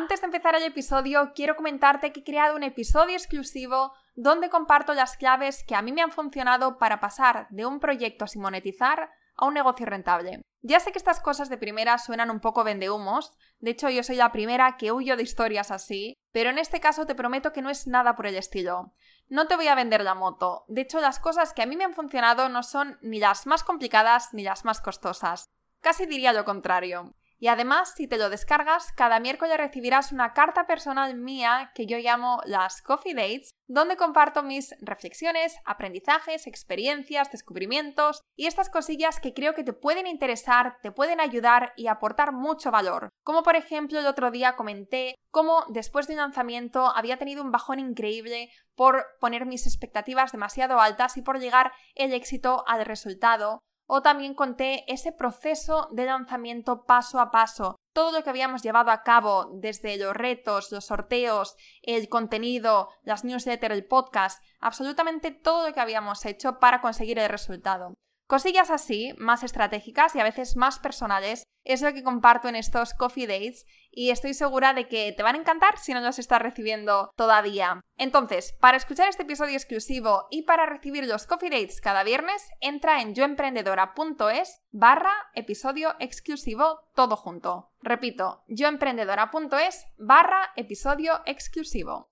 Antes de empezar el episodio, quiero comentarte que he creado un episodio exclusivo donde comparto las claves que a mí me han funcionado para pasar de un proyecto sin monetizar a un negocio rentable. Ya sé que estas cosas de primera suenan un poco vendehumos, de hecho yo soy la primera que huyo de historias así, pero en este caso te prometo que no es nada por el estilo. No te voy a vender la moto, de hecho las cosas que a mí me han funcionado no son ni las más complicadas ni las más costosas. Casi diría lo contrario. Y además, si te lo descargas, cada miércoles recibirás una carta personal mía que yo llamo las Coffee Dates, donde comparto mis reflexiones, aprendizajes, experiencias, descubrimientos y estas cosillas que creo que te pueden interesar, te pueden ayudar y aportar mucho valor. Como por ejemplo el otro día comenté cómo después de un lanzamiento había tenido un bajón increíble por poner mis expectativas demasiado altas y por llegar el éxito al resultado o también conté ese proceso de lanzamiento paso a paso, todo lo que habíamos llevado a cabo desde los retos, los sorteos, el contenido, las newsletters, el podcast, absolutamente todo lo que habíamos hecho para conseguir el resultado. Cosillas así, más estratégicas y a veces más personales, es lo que comparto en estos coffee dates y estoy segura de que te van a encantar si no los estás recibiendo todavía. Entonces, para escuchar este episodio exclusivo y para recibir los coffee dates cada viernes, entra en yoemprendedora.es barra episodio exclusivo todo junto. Repito, yoemprendedora.es barra episodio exclusivo.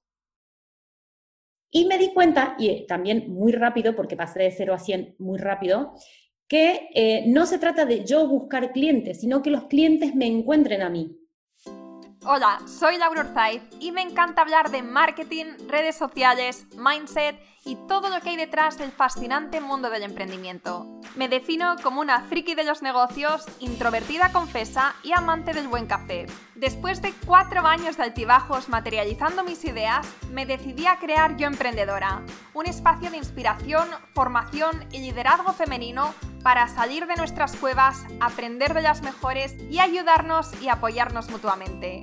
Y me di cuenta, y también muy rápido, porque pasé de 0 a 100 muy rápido, que eh, no se trata de yo buscar clientes, sino que los clientes me encuentren a mí. Hola, soy Laura Orzaiz y me encanta hablar de marketing, redes sociales, mindset y todo lo que hay detrás del fascinante mundo del emprendimiento. Me defino como una friki de los negocios, introvertida confesa y amante del buen café. Después de cuatro años de altibajos materializando mis ideas, me decidí a crear Yo Emprendedora, un espacio de inspiración, formación y liderazgo femenino para salir de nuestras cuevas, aprender de las mejores y ayudarnos y apoyarnos mutuamente.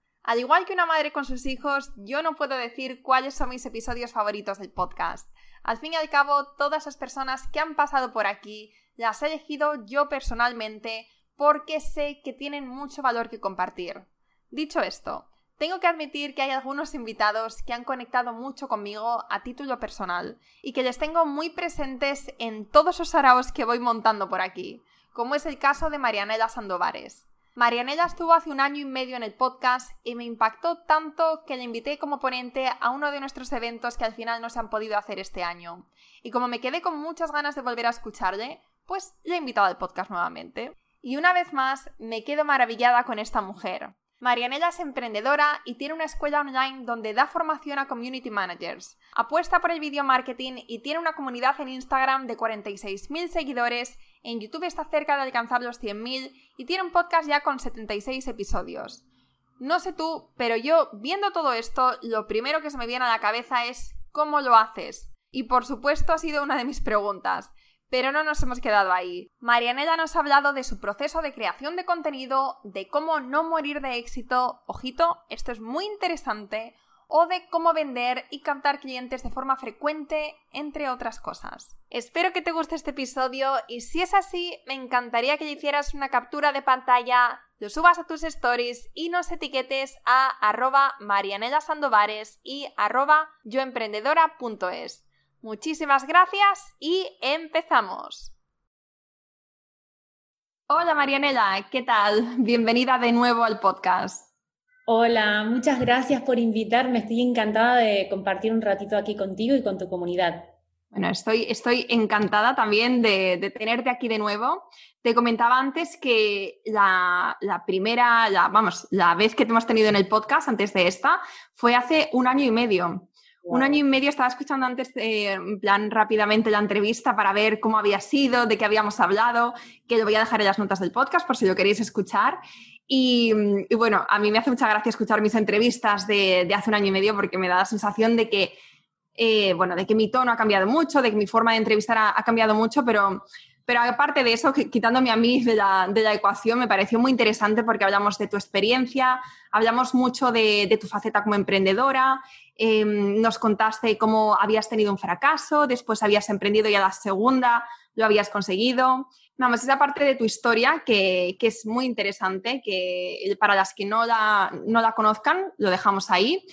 Al igual que una madre con sus hijos, yo no puedo decir cuáles son mis episodios favoritos del podcast. Al fin y al cabo, todas las personas que han pasado por aquí las he elegido yo personalmente porque sé que tienen mucho valor que compartir. Dicho esto, tengo que admitir que hay algunos invitados que han conectado mucho conmigo a título personal y que les tengo muy presentes en todos los araos que voy montando por aquí como es el caso de Marianela Sandovares. Marianela estuvo hace un año y medio en el podcast y me impactó tanto que le invité como ponente a uno de nuestros eventos que al final no se han podido hacer este año. Y como me quedé con muchas ganas de volver a escucharle, pues le he invitado al podcast nuevamente. Y una vez más, me quedo maravillada con esta mujer. Marianela es emprendedora y tiene una escuela online donde da formación a community managers. Apuesta por el video marketing y tiene una comunidad en Instagram de 46.000 seguidores, en YouTube está cerca de alcanzar los 100.000 y tiene un podcast ya con 76 episodios. No sé tú, pero yo viendo todo esto, lo primero que se me viene a la cabeza es ¿cómo lo haces? Y por supuesto ha sido una de mis preguntas. Pero no nos hemos quedado ahí. Marianela nos ha hablado de su proceso de creación de contenido, de cómo no morir de éxito, ojito, esto es muy interesante, o de cómo vender y captar clientes de forma frecuente, entre otras cosas. Espero que te guste este episodio y si es así, me encantaría que le hicieras una captura de pantalla, lo subas a tus stories y nos etiquetes a arroba marianelasandovares y arroba yoemprendedora.es. Muchísimas gracias y empezamos. Hola Marianela, ¿qué tal? Bienvenida de nuevo al podcast. Hola, muchas gracias por invitarme. Estoy encantada de compartir un ratito aquí contigo y con tu comunidad. Bueno, estoy, estoy encantada también de, tenerte aquí de nuevo. Te comentaba antes que la, la primera, la, vamos, la vez que te hemos tenido en el podcast antes de esta fue hace un año y medio. Un año y medio estaba escuchando antes, eh, en plan, rápidamente la entrevista para ver cómo había sido, de qué habíamos hablado, que lo voy a dejar en las notas del podcast por si lo queréis escuchar. Y, bueno, a mí me hace mucha gracia escuchar mis entrevistas de, hace un año y medio porque me da la sensación de que, eh, bueno, de que mi tono ha cambiado mucho, de que mi forma de entrevistar ha, cambiado mucho, pero, pero aparte de eso, quitándome a mí de la, de la, ecuación, me pareció muy interesante porque hablamos de tu experiencia, hablamos mucho de, tu faceta como emprendedora, em, nos contaste cómo habías tenido un fracaso, después habías emprendido y a la segunda lo habías conseguido. Vamos, esa parte de tu historia que, es muy interesante, que para las que no la, no la conozcan, lo dejamos ahí.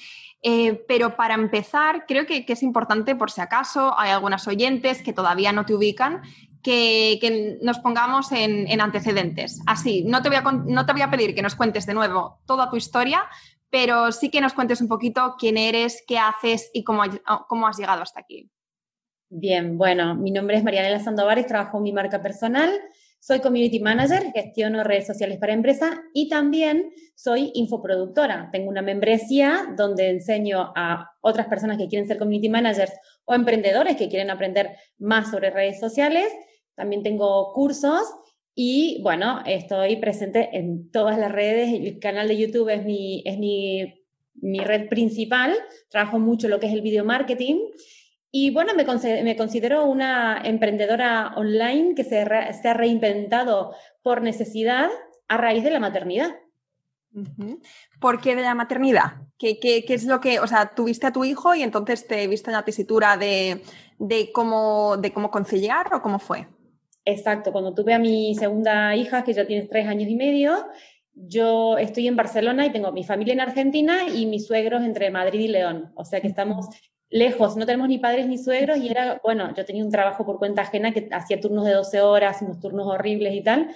Eh, pero para empezar, creo que, es importante, por si acaso hay algunas oyentes que todavía no te ubican, que, nos pongamos en, antecedentes. Así, no te, voy a, no te voy a pedir que nos cuentes de nuevo toda tu historia, pero sí que nos cuentes un poquito quién eres, qué haces y cómo, cómo has llegado hasta aquí. Bien, bueno, mi nombre es Marianela Sandovares, trabajo en mi marca personal, soy community manager, gestiono redes sociales para empresas y también soy infoproductora. Tengo una membresía donde enseño a otras personas que quieren ser community managers o emprendedores que quieren aprender más sobre redes sociales. También tengo cursos y bueno, estoy presente en todas las redes. El canal de YouTube es mi, es mi, mi red principal. Trabajo mucho lo que es el video marketing y bueno, me, considero una emprendedora online que se, ha reinventado por necesidad a raíz de la maternidad. ¿Por qué de la maternidad? ¿Qué, es lo que, o sea, tuviste a tu hijo y entonces te viste en la tesitura de, cómo, de cómo conciliar o cómo fue? Exacto, cuando tuve a mi segunda hija, que ya tiene tres años y medio, yo estoy en Barcelona y tengo mi familia en Argentina y mis suegros entre Madrid y León. O sea que estamos lejos, no tenemos ni padres ni suegros y era, bueno, yo tenía un trabajo por cuenta ajena que hacía turnos de 12 horas, unos turnos horribles y tal.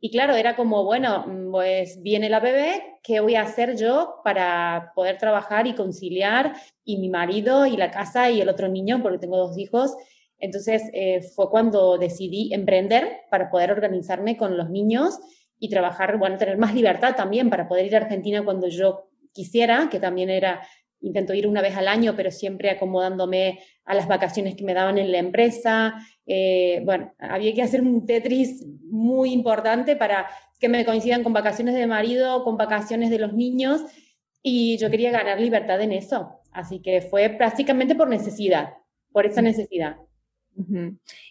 Y claro, era como, bueno, pues viene la bebé, ¿qué voy a hacer yo para poder trabajar y conciliar? Y mi marido y la casa y el otro niño, porque tengo dos hijos. Entonces eh, fue cuando decidí emprender para poder organizarme con los niños y trabajar, bueno, tener más libertad también para poder ir a Argentina cuando yo quisiera, que también era intento ir una vez al año, pero siempre acomodándome a las vacaciones que me daban en la empresa. Eh, bueno, había que hacer un Tetris muy importante para que me coincidan con vacaciones de marido, con vacaciones de los niños, y yo quería ganar libertad en eso. Así que fue prácticamente por necesidad, por esa necesidad.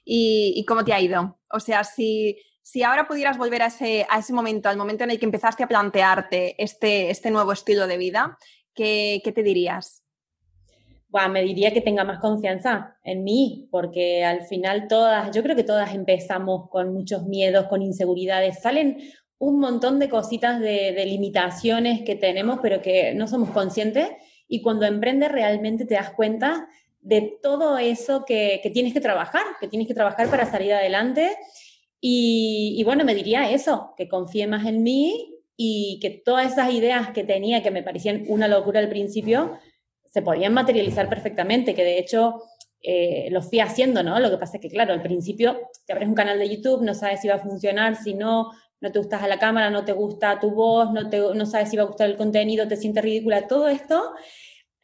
¿Y, cómo te ha ido? O sea, si, si ahora pudieras volver a ese, a ese momento, al momento en el que empezaste a plantearte este, este nuevo estilo de vida, ¿qué, te dirías? Bueno, me diría que tenga más confianza en mí, porque al final todas, yo creo que todas empezamos con muchos miedos, con inseguridades, salen un montón de cositas de, limitaciones que tenemos, pero que no somos conscientes, y cuando emprendes realmente te das cuenta de todo eso que, tienes que trabajar, que tienes que trabajar para salir adelante. Y, y, bueno, me diría eso, que confíe más en mí y que todas esas ideas que tenía que me parecían una locura al principio se podían materializar perfectamente, que de hecho eh, lo fui haciendo, ¿no? Lo que pasa es que, claro, al principio te abres un canal de YouTube, no sabes si va a funcionar, si no, no te gustas a la cámara, no te gusta tu voz, no, te, no sabes si va a gustar el contenido, te sientes ridícula, todo esto,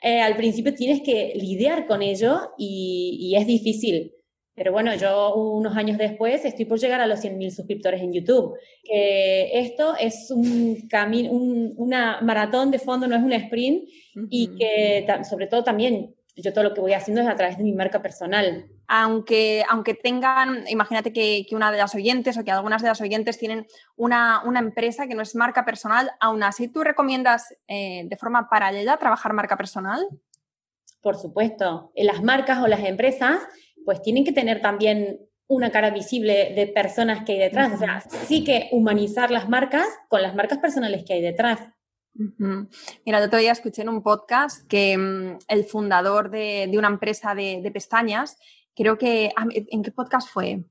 eh, al principio tienes que lidiar con ello y, y es difícil. Pero bueno, yo unos años después estoy por llegar a los 100.000 suscriptores en YouTube. Que esto es un camino, una maratón de fondo, no es un sprint. Y que sobre todo también yo todo lo que voy haciendo es a través de mi marca personal. Aunque, aunque tengan, imagínate que, que una de las oyentes o que algunas de las oyentes tienen una, una empresa que no es marca personal, aún así tú recomiendas eh, de forma paralela trabajar marca personal. Por supuesto, en las marcas o las empresas pues tienen que tener también una cara visible de personas que hay detrás. O sea, sí que humanizar las marcas con las marcas personales que hay detrás. Mira, el otro día escuché en un podcast que mm, el fundador de, una empresa de, pestañas, creo que, ah, ¿en qué podcast fue?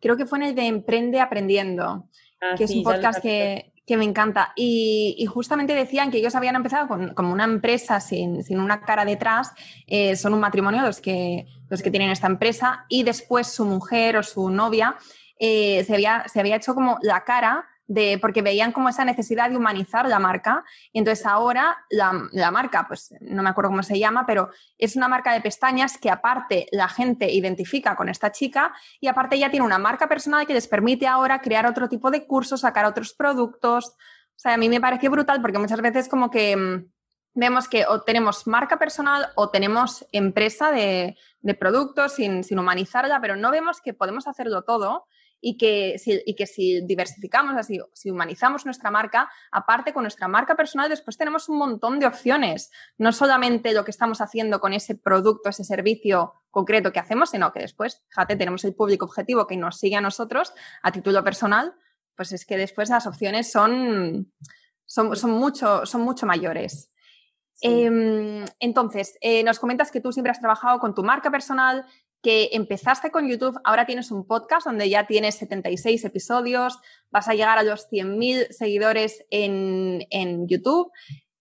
Creo que fue en el de Emprende Aprendiendo, ah, que es un podcast que, que me encanta. Y, justamente decían que ellos habían empezado con, como una empresa sin, una cara detrás, eh, son un matrimonio los que, los que tienen esta empresa, y después su mujer o su novia eh, se, había, se había hecho como la cara de, porque veían como esa necesidad de humanizar la marca. Y entonces ahora la, marca, pues no me acuerdo cómo se llama, pero es una marca de pestañas que aparte la gente identifica con esta chica y aparte ella tiene una marca personal que les permite ahora crear otro tipo de cursos, sacar otros productos. O sea, a mí me parece brutal porque muchas veces como que mm, vemos que o tenemos marca personal o tenemos empresa de, productos sin, sin, humanizarla, pero no vemos que podemos hacerlo todo y que si, y que si diversificamos, así, si humanizamos nuestra marca, aparte con nuestra marca personal, después tenemos un montón de opciones. No solamente lo que estamos haciendo con ese producto, ese servicio concreto que hacemos, sino que después, fíjate, tenemos el público objetivo que nos sigue a nosotros a título personal, pues es que después las opciones son, son, son mucho, son mucho mayores. Em, entonces, eh, nos comentas que tú siempre has trabajado con tu marca personal, que empezaste con YouTube, ahora tienes un podcast donde ya tienes 76 episodios, vas a llegar a los 100.000 seguidores en, YouTube.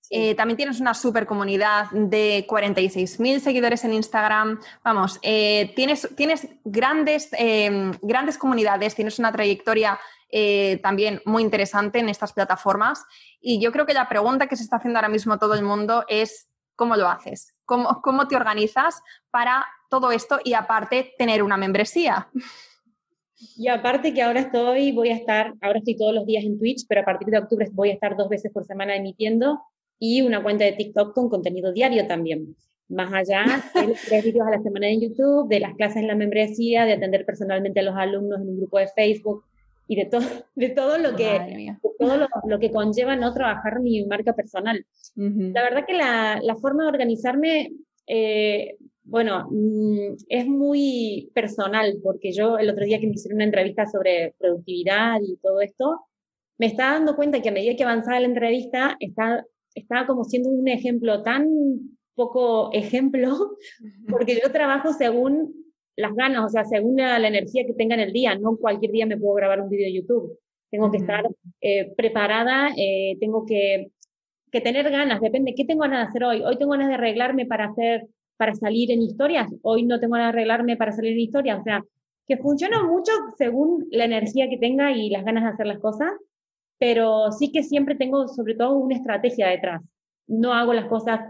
Eh, también tienes una super comunidad de 46.000 seguidores en Instagram. Vamos, eh, tienes, tienes grandes, em, grandes comunidades, tienes una trayectoria eh, también muy interesante en estas plataformas. Y yo creo que la pregunta que se está haciendo ahora mismo todo el mundo es cómo lo haces, cómo, cómo te organizas para todo esto y aparte tener una membresía. Y aparte que ahora estoy, voy a estar, ahora estoy todos los días en Twitch, pero a partir de octubre voy a estar dos veces por semana emitiendo y una cuenta de TikTok con contenido diario también. Más allá de tres vídeos a la semana en YouTube, de las clases en la membresía, de atender personalmente a los alumnos en un grupo de Facebook y de todo, de todo lo que todo lo, que conlleva no trabajar mi marca personal. La verdad que la, la, forma de organizarme eh, bueno, mm, es muy personal, porque yo el otro día que me hicieron una entrevista sobre productividad y todo esto, me estaba dando cuenta que a medida que avanzaba la entrevista, estaba, estaba como siendo un ejemplo tan poco ejemplo, porque yo trabajo según las ganas, o sea, según la, energía que tenga en el día, no cualquier día me puedo grabar un vídeo de YouTube. Tengo que estar eh, preparada, eh, tengo que, que tener ganas, depende, ¿qué tengo ganas de hacer hoy? Hoy tengo ganas de arreglarme para hacer para salir en historias, hoy no tengo que arreglarme para salir en historias, o sea, que funciona mucho según la energía que tenga y las ganas de hacer las cosas, pero sí que siempre tengo sobre todo una estrategia detrás. No hago las cosas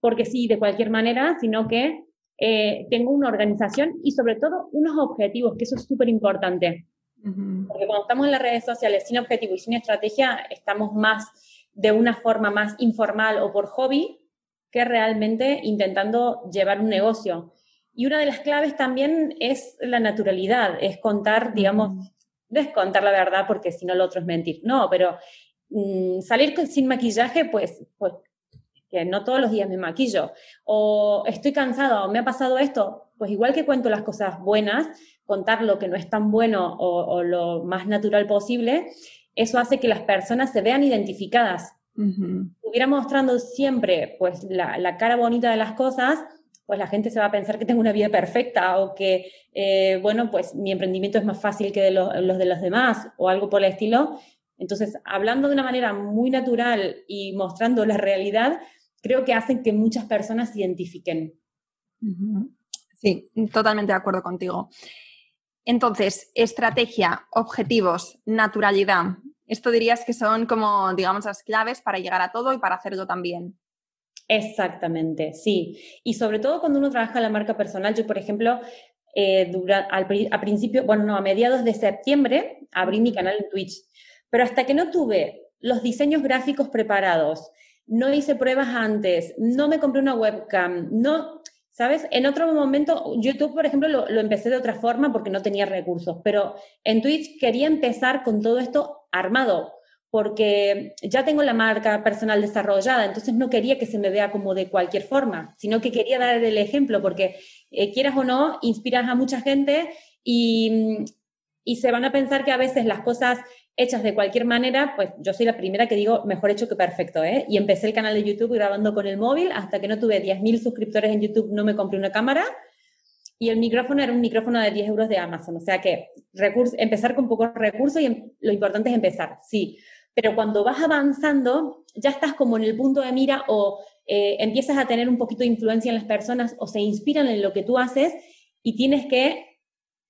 porque sí, de cualquier manera, sino que eh, tengo una organización y sobre todo unos objetivos, que eso es súper importante. Porque cuando estamos en las redes sociales sin objetivo y sin estrategia, estamos más de una forma más informal o por hobby que realmente intentando llevar un negocio. Y una de las claves también es la naturalidad, es contar, digamos, no es contar la verdad porque si no lo otro es mentir, no, pero mm, salir sin maquillaje, pues, pues que no todos los días me maquillo, o estoy cansado, o me ha pasado esto, pues igual que cuento las cosas buenas, contar lo que no es tan bueno o lo más natural posible, eso hace que las personas se vean identificadas Estuviera mostrando siempre pues la, cara bonita de las cosas, pues la gente se va a pensar que tengo una vida perfecta o que, eh, bueno, pues mi emprendimiento es más fácil que los de los demás o algo por el estilo. Entonces, hablando de una manera muy natural y mostrando la realidad, creo que hacen que muchas personas se identifiquen. Sí, totalmente de acuerdo contigo. Entonces, estrategia, objetivos, naturalidad. Esto dirías que son como, digamos, las claves para llegar a todo y para hacerlo también. Exactamente, sí. Y sobre todo cuando uno trabaja en la marca personal, yo, por ejemplo, eh, al, a principio, bueno, no, a mediados de septiembre abrí mi canal en Twitch, pero hasta que no tuve los diseños gráficos preparados, no hice pruebas antes, no me compré una webcam, no, ¿sabes? En otro momento, YouTube, por ejemplo, lo, empecé de otra forma porque no tenía recursos, pero en Twitch quería empezar con todo esto armado, porque ya tengo la marca personal desarrollada, entonces no quería que se me vea como de cualquier forma, sino que quería dar el ejemplo, porque eh, quieras o no, inspiras a mucha gente y se van a pensar que a veces las cosas hechas de cualquier manera, pues yo soy la primera que digo mejor hecho que perfecto, ¿eh? Y empecé el canal de YouTube grabando con el móvil, hasta que no tuve 10.000 suscriptores en YouTube no me compré una cámara, y el micrófono era un micrófono de 10 euros de Amazon. O sea que empezar con pocos recursos y em, lo importante es empezar, sí. Pero cuando vas avanzando, ya estás como en el punto de mira o eh, empiezas a tener un poquito de influencia en las personas o se inspiran en lo que tú haces y tienes que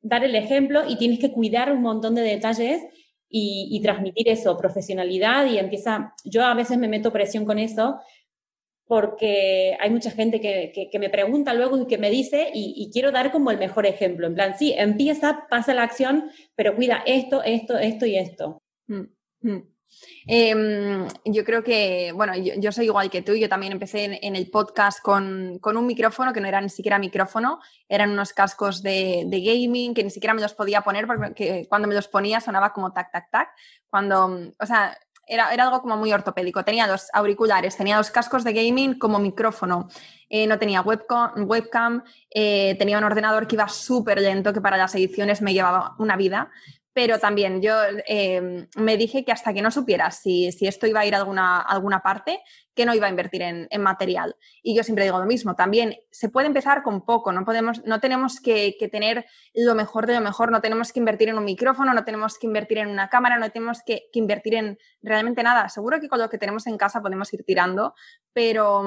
dar el ejemplo y tienes que cuidar un montón de detalles y, transmitir eso, profesionalidad y empieza, yo a veces me meto presión con eso, porque hay mucha gente que, me pregunta luego y que me dice, y, quiero dar como el mejor ejemplo, en plan, sí, empieza, pasa la acción, pero cuida esto, esto, esto y esto. Mm, mm. Em, yo creo que, bueno, yo, soy igual que tú, yo también empecé en, el podcast con, un micrófono que no era ni siquiera micrófono, eran unos cascos de, gaming que ni siquiera me los podía poner porque cuando me los ponía sonaba como tac, tac, tac. Cuando, o sea, era, algo como muy ortopédico. Tenía los auriculares, tenía los cascos de gaming como micrófono, eh, no tenía webcam, webcam eh, tenía un ordenador que iba súper lento, que para las ediciones me llevaba una vida pero también yo em, me dije que hasta que no supiera si, si, esto iba a ir a alguna, alguna parte, que no iba a invertir en, material. Y yo siempre digo lo mismo, también se puede empezar con poco, no, podemos, no tenemos que, tener lo mejor de lo mejor, no tenemos que invertir en un micrófono, no tenemos que invertir en una cámara, no tenemos que, invertir en realmente nada. Seguro que con lo que tenemos en casa podemos ir tirando, pero,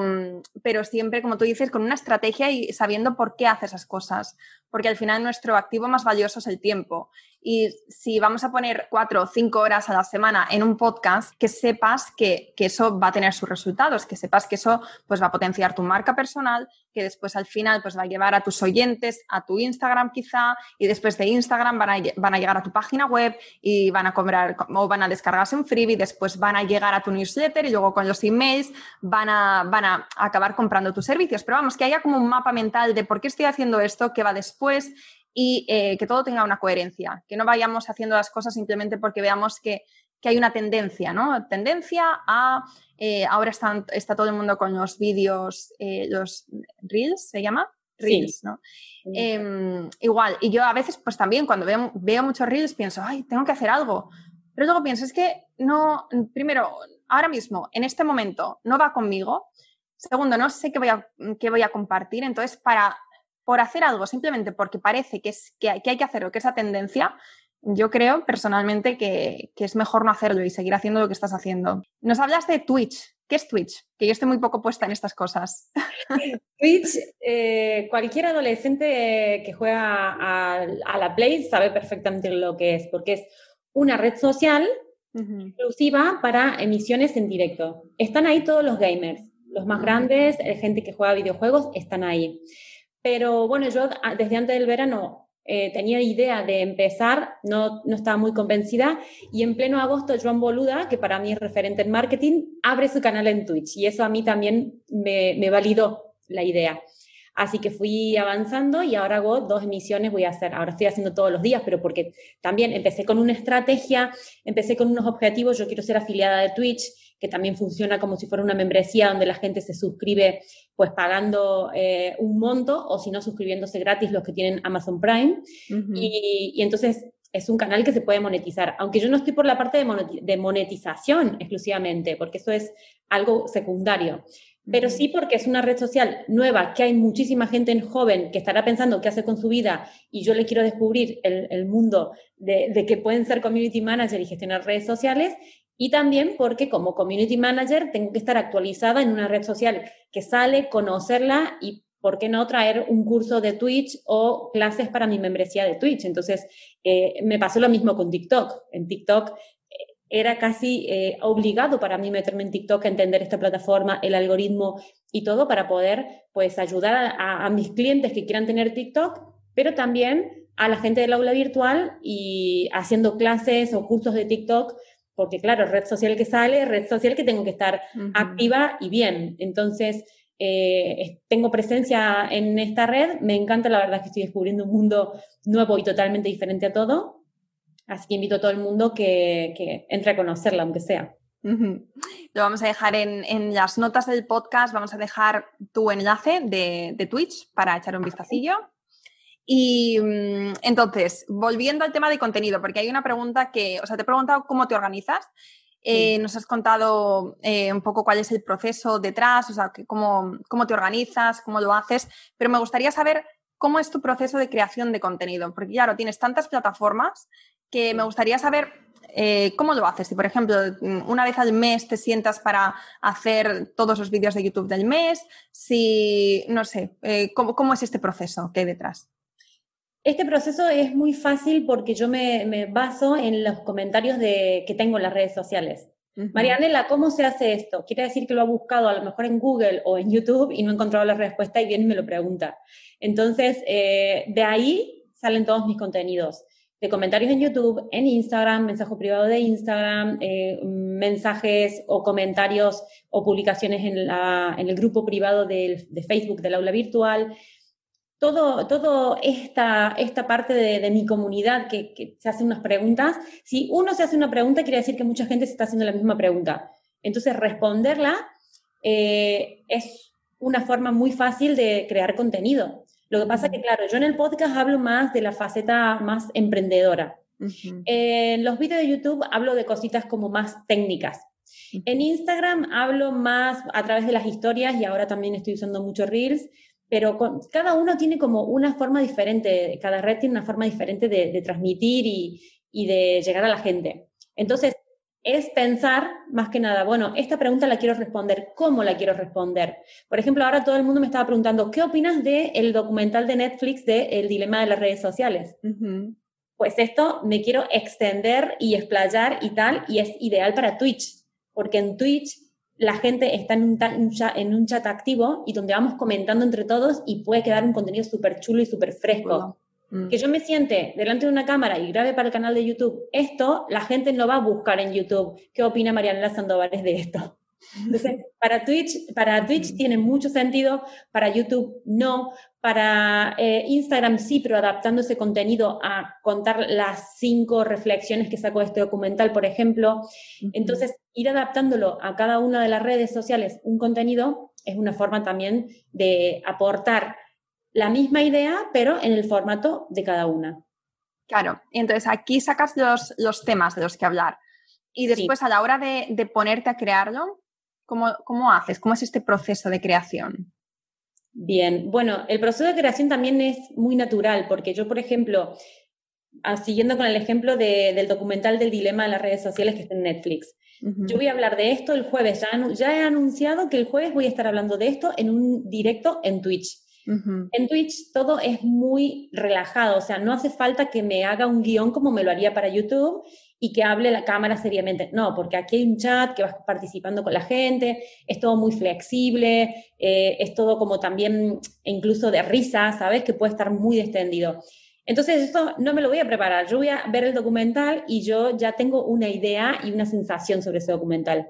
pero siempre, como tú dices, con una estrategia y sabiendo por qué hace esas cosas, porque al final nuestro activo más valioso es el tiempo. Y si vamos a poner cuatro o cinco horas a la semana en un podcast, que sepas que, que eso va a tener su resultado que sepas que eso pues, va a potenciar tu marca personal, que después al final pues, va a llevar a tus oyentes a tu Instagram quizá, y después de Instagram van a, van a llegar a tu página web y van a comprar o van a descargarse un freebie, después van a llegar a tu newsletter y luego con los emails van a, van a acabar comprando tus servicios. Pero vamos, que haya como un mapa mental de por qué estoy haciendo esto, qué va después y eh, que todo tenga una coherencia, que no vayamos haciendo las cosas simplemente porque veamos que que hay una tendencia, ¿no? Tendencia a, eh, ahora están, está todo el mundo con los vídeos, eh, los reels, ¿se llama? Reels, ¿no? Em, igual, y yo a veces, pues también cuando veo, veo muchos reels pienso, ay, tengo que hacer algo. Pero luego pienso, es que no, primero, ahora mismo, en este momento, no va conmigo. Segundo, no sé qué voy a, qué voy a compartir. Entonces, para, por hacer algo, simplemente porque parece que, es, que, hay, que hacerlo, que esa tendencia, yo creo personalmente que, es mejor no hacerlo y seguir haciendo lo que estás haciendo. Nos hablas de Twitch. ¿Qué es Twitch? Que yo estoy muy poco puesta en estas cosas. Twitch, eh, cualquier adolescente que juega a, la Play sabe perfectamente lo que es, porque es una red social exclusiva para emisiones en directo. Están ahí todos los gamers, los más grandes, gente que juega videojuegos, están ahí. Pero bueno, yo desde antes del verano eh, tenía idea de empezar, no, no, estaba muy convencida, y en pleno agosto Joan Boluda, que para mí es referente en marketing, abre su canal en Twitch y eso a mí también me, me validó la idea. Así que fui avanzando y ahora hago dos emisiones, voy a hacer, ahora estoy haciendo todos los días, pero porque también empecé con una estrategia, empecé con unos objetivos, yo quiero ser afiliada de Twitch, que también funciona como si fuera una membresía donde la gente se suscribe pues pagando eh, un monto o si no suscribiéndose gratis los que tienen Amazon Prime. y, entonces es un canal que se puede monetizar, aunque yo no estoy por la parte de, monetización exclusivamente, porque eso es algo secundario. Pero sí porque es una red social nueva, que hay muchísima gente en joven que estará pensando qué hace con su vida y yo le quiero descubrir el, mundo de, de, que pueden ser community manager y gestionar redes sociales y también porque como community manager tengo que estar actualizada en una red social que sale, conocerla y, ¿por qué no traer un curso de Twitch o clases para mi membresía de Twitch? Entonces, eh, me pasó lo mismo con TikTok. En TikTok eh, era casi eh, obligado para mí meterme en TikTok, entender esta plataforma, el algoritmo y todo para poder pues ayudar a, a mis clientes que quieran tener TikTok, pero también a la gente del aula virtual y haciendo clases o cursos de TikTok porque claro, red social que sale, red social que tengo que estar activa y bien. Entonces, eh, tengo presencia en esta red, me encanta, la verdad que estoy descubriendo un mundo nuevo y totalmente diferente a todo. Así que invito a todo el mundo que, entre a conocerla, aunque sea. Lo vamos a dejar en, las notas del podcast, vamos a dejar tu enlace de, de Twitch para echar un vistacillo. Y mm, entonces, volviendo al tema de contenido, porque hay una pregunta que, o sea, te he preguntado cómo te organizas. Eh, nos has contado eh, un poco cuál es el proceso detrás, o sea, cómo, cómo, te organizas, cómo lo haces, pero me gustaría saber cómo es tu proceso de creación de contenido, porque claro, tienes tantas plataformas que me gustaría saber eh, cómo lo haces. Si, por ejemplo, una vez al mes te sientas para hacer todos los vídeos de YouTube del mes, si, no sé, ¿cómo, ¿cómo es este proceso que hay detrás? Este proceso es muy fácil porque yo me, baso en los comentarios de, que tengo en las redes sociales. Marianela, ¿cómo se hace esto? Quiere decir que lo ha buscado a lo mejor en Google o en YouTube y no ha encontrado la respuesta y viene y me lo pregunta. Entonces, eh, de ahí salen todos mis contenidos. de comentarios en YouTube, en Instagram, mensaje privado de Instagram, eh, mensajes o comentarios o publicaciones en, la, en el grupo privado de, de, Facebook del aula virtual. Todo, todo esta, esta parte de, de mi comunidad que, que, se hace unas preguntas, si uno se hace una pregunta, quiere decir que mucha gente se está haciendo la misma pregunta. Entonces, responderla eh, es una forma muy fácil de crear contenido. Lo que pasa es que, claro, yo en el podcast hablo más de la faceta más emprendedora. En los vídeos de YouTube hablo de cositas como más técnicas. En Instagram hablo más a través de las historias y ahora también estoy usando mucho Reels, pero cada uno tiene como una forma diferente, cada red tiene una forma diferente de, transmitir y, y de llegar a la gente. Entonces, es pensar más que nada, bueno, esta pregunta la quiero responder, ¿cómo la quiero responder? Por ejemplo, ahora todo el mundo me estaba preguntando, ¿qué opinas del el documental de Netflix de El dilema de las redes sociales? Pues esto me quiero extender y explayar y tal, y es ideal para Twitch, porque en Twitch la gente está en un, en un chat activo y donde vamos comentando entre todos y puede quedar un contenido súper chulo y súper fresco. Mm. Que yo me siente delante de una cámara y grabe para el canal de YouTube esto, la gente no va a buscar en YouTube qué opina Mariana Sandovares de esto. Entonces, para Twitch, para Twitch mm. tiene mucho sentido, para YouTube no, para eh, Instagram sí, pero adaptando ese contenido a contar las cinco reflexiones que sacó este documental, por ejemplo. Entonces, ir adaptándolo a cada una de las redes sociales, un contenido, es una forma también de aportar la misma idea, pero en el formato de cada una. Claro, entonces aquí sacas los, los temas de los que hablar. Y después a la hora de, ponerte a crearlo, ¿cómo, ¿cómo, haces? ¿Cómo es este proceso de creación? Bien, bueno, el proceso de creación también es muy natural, porque yo, por ejemplo, ah, siguiendo con el ejemplo del documental del dilema de las redes sociales que está en Netflix, yo voy a hablar de esto el jueves, ya, ya he anunciado que el jueves voy a estar hablando de esto en un directo en Twitch. En Twitch todo es muy relajado, o sea, no hace falta que me haga un guion como me lo haría para YouTube y que hable la cámara seriamente. No, porque aquí hay un chat que vas participando con la gente, es todo muy flexible, eh, es todo como también incluso de risa, ¿sabes? Que puede estar muy extendido. Entonces, esto no me lo voy a preparar. Yo voy a ver el documental y yo ya tengo una idea y una sensación sobre ese documental.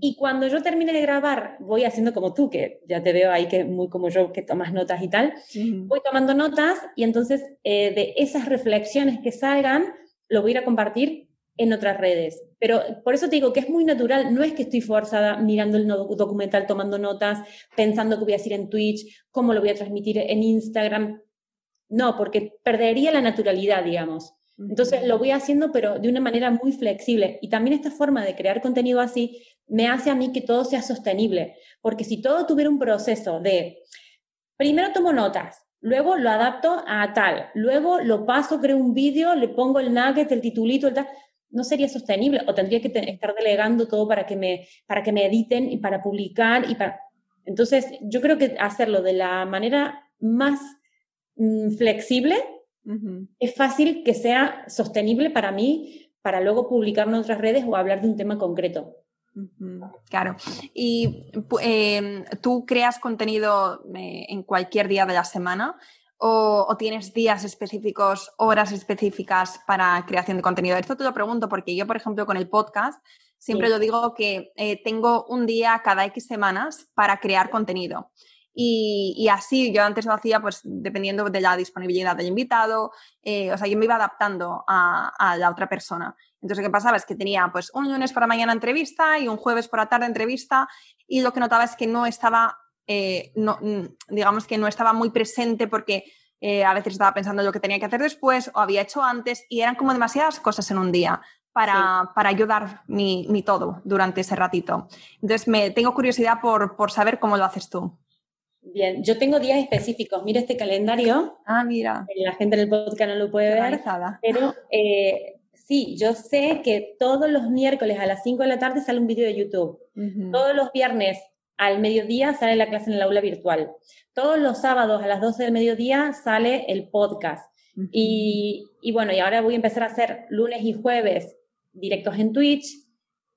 Y cuando yo termine de grabar, voy haciendo como tú, que ya te veo ahí que muy como yo, que tomas notas y tal. Voy tomando notas y entonces eh, de esas reflexiones que salgan, lo voy a ir a compartir en otras redes. Pero por eso te digo que es muy natural, no es que estoy forzada mirando el documental, tomando notas, pensando que voy a decir en Twitch, cómo lo voy a transmitir en Instagram no, porque perdería la naturalidad, digamos. Entonces lo voy haciendo, pero de una manera muy flexible. Y también esta forma de crear contenido así me hace a mí que todo sea sostenible. Porque si todo tuviera un proceso de, primero tomo notas, luego lo adapto a tal, luego lo paso, creo un vídeo, le pongo el nugget, el titulito, el tal, no sería sostenible. O tendría que estar delegando todo para que me, para que me editen y para publicar. y para... Entonces yo creo que hacerlo de la manera más Mm, flexible, es fácil que sea sostenible para mí para luego publicarlo en otras redes o hablar de un tema concreto. Claro. ¿Y em, tú creas contenido eh, en cualquier día de la semana? O, tienes días específicos, horas específicas para creación de contenido? Esto te lo pregunto porque yo, por ejemplo, con el podcast, siempre lo digo que eh, tengo un día cada X semanas para crear contenido. Y, así yo antes lo hacía pues dependiendo de la disponibilidad del invitado, eh, o sea, yo me iba adaptando a, la otra persona. Entonces, ¿qué pasaba? Es que tenía pues un lunes por la mañana entrevista y un jueves por la tarde entrevista y lo que notaba es que no estaba, eh, no, digamos que no estaba muy presente porque eh, a veces estaba pensando en lo que tenía que hacer después o había hecho antes y eran como demasiadas cosas en un día. Para, para, ayudar mi, mi, todo durante ese ratito. Entonces, me tengo curiosidad por, por saber cómo lo haces tú. Bien, yo tengo días específicos. Mira este calendario. Ah, mira. La gente del podcast no lo puede ver. Pero eh, sí, yo sé que todos los miércoles a las 5 de la tarde sale un vídeo de YouTube. Todos los viernes al mediodía sale la clase en el aula virtual. Todos los sábados a las 12 del mediodía sale el podcast. y, y bueno, y ahora voy a empezar a hacer lunes y jueves directos en Twitch,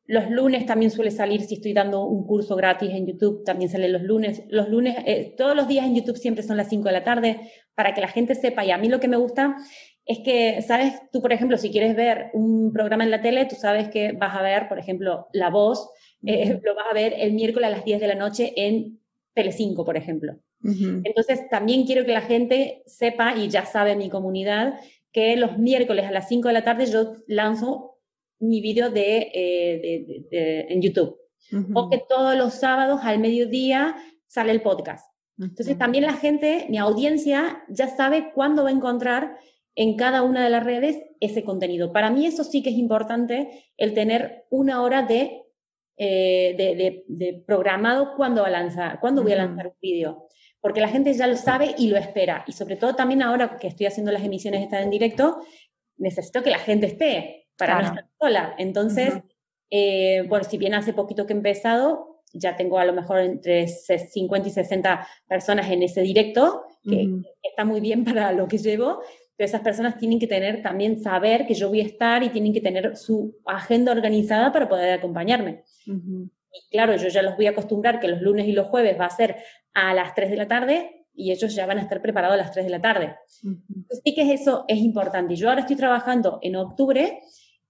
los lunes también suele salir, si estoy dando un curso gratis en YouTube, también sale los lunes. Los lunes, eh, todos los días en YouTube siempre son las 5 de la tarde, para que la gente sepa. Y a mí lo que me gusta es que, ¿sabes? Tú, por ejemplo, si quieres ver un programa en la tele, tú sabes que vas a ver, por ejemplo, La Voz, eh, lo vas a ver el miércoles a las 10 de la noche en Telecinco, por ejemplo. Entonces, también quiero que la gente sepa, y ya sabe mi comunidad, que los miércoles a las 5 de la tarde yo lanzo mi vídeo de, eh, en YouTube. O que todos los sábados al mediodía sale el podcast. Entonces, también la gente, mi audiencia, ya sabe cuándo va a encontrar en cada una de las redes ese contenido. Para mí eso sí que es importante, el tener una hora de, eh, de, programado cuándo, va a lanzar, cuándo voy a lanzar un vídeo porque la gente ya lo sabe y lo espera. Y sobre todo también ahora que estoy haciendo las emisiones estas en directo, necesito que la gente esté para no estar sola. Entonces, eh, bueno, si bien hace poquito que he empezado, ya tengo a lo mejor entre 50 y 60 personas en ese directo, que, está muy bien para lo que llevo, pero esas personas tienen que tener también saber que yo voy a estar y tienen que tener su agenda organizada para poder acompañarme. Y claro, yo ya los voy a acostumbrar que los lunes y los jueves va a ser a las 3 de la tarde y ellos ya van a estar preparados a las 3 de la tarde. sí que eso es importante. Yo ahora estoy trabajando en octubre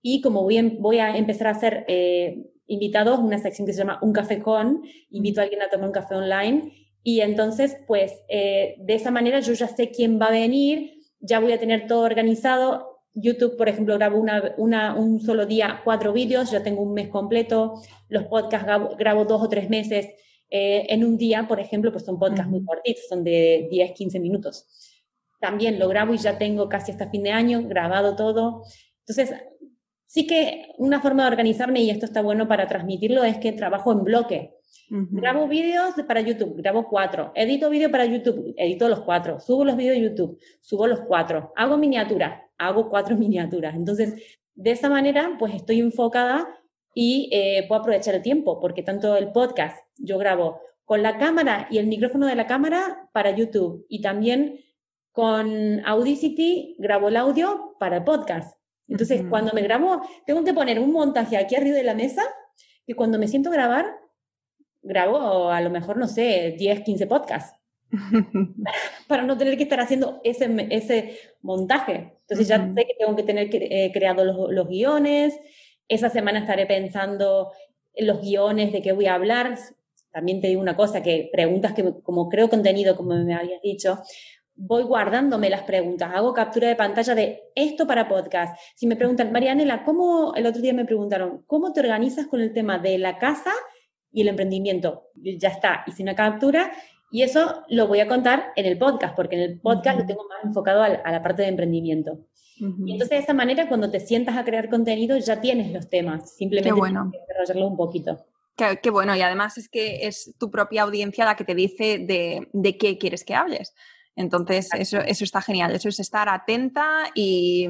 y como voy, a, voy a empezar a hacer eh, invitados, una sección que se llama Un Café Con, invito a alguien a tomar un café online y entonces, pues, eh, de esa manera yo ya sé quién va a venir, ya voy a tener todo organizado. YouTube, por ejemplo, grabo una, un solo día cuatro vídeos, ya tengo un mes completo. Los podcasts grabo, dos o tres meses eh, en un día, por ejemplo, pues son podcasts muy cortitos, son de 10, 15 minutos. También lo grabo y ya tengo casi hasta fin de año grabado todo. Entonces, sí que una forma de organizarme, y esto está bueno para transmitirlo, es que trabajo en bloque. Grabo vídeos para YouTube, grabo cuatro. Edito vídeo para YouTube, edito los cuatro. Subo los vídeos de YouTube, subo los cuatro. Hago miniaturas, hago cuatro miniaturas. Entonces, de esa manera, pues estoy enfocada y eh, puedo aprovechar el tiempo, porque tanto el podcast yo grabo con la cámara y el micrófono de la cámara para YouTube y también con Audacity grabo el audio para el podcast. Entonces, cuando me grabo, tengo que poner un montaje aquí arriba de la mesa y cuando me siento a grabar, grabo a lo mejor, no sé, 10, 15 podcasts. para no tener que estar haciendo ese, ese montaje. Entonces ya sé que tengo que tener eh, creado los, los, guiones. Esa semana estaré pensando en los guiones de qué voy a hablar. También te digo una cosa, que preguntas que como creo contenido, como me habías dicho, voy guardándome las preguntas, hago captura de pantalla de esto para podcast. Si me preguntan, Marianela, ¿cómo, el otro día me preguntaron, ¿cómo te organizas con el tema de la casa y el emprendimiento. Ya está, hice una captura y eso lo voy a contar en el podcast, porque en el podcast lo tengo más enfocado a la, parte de emprendimiento. Y entonces de esa manera, cuando te sientas a crear contenido, ya tienes los temas, simplemente tienes que desarrollarlo un poquito. Qué, bueno, y además es que es tu propia audiencia la que te dice de, de qué quieres que hables. Entonces, eso, eso, está genial, eso es estar atenta y,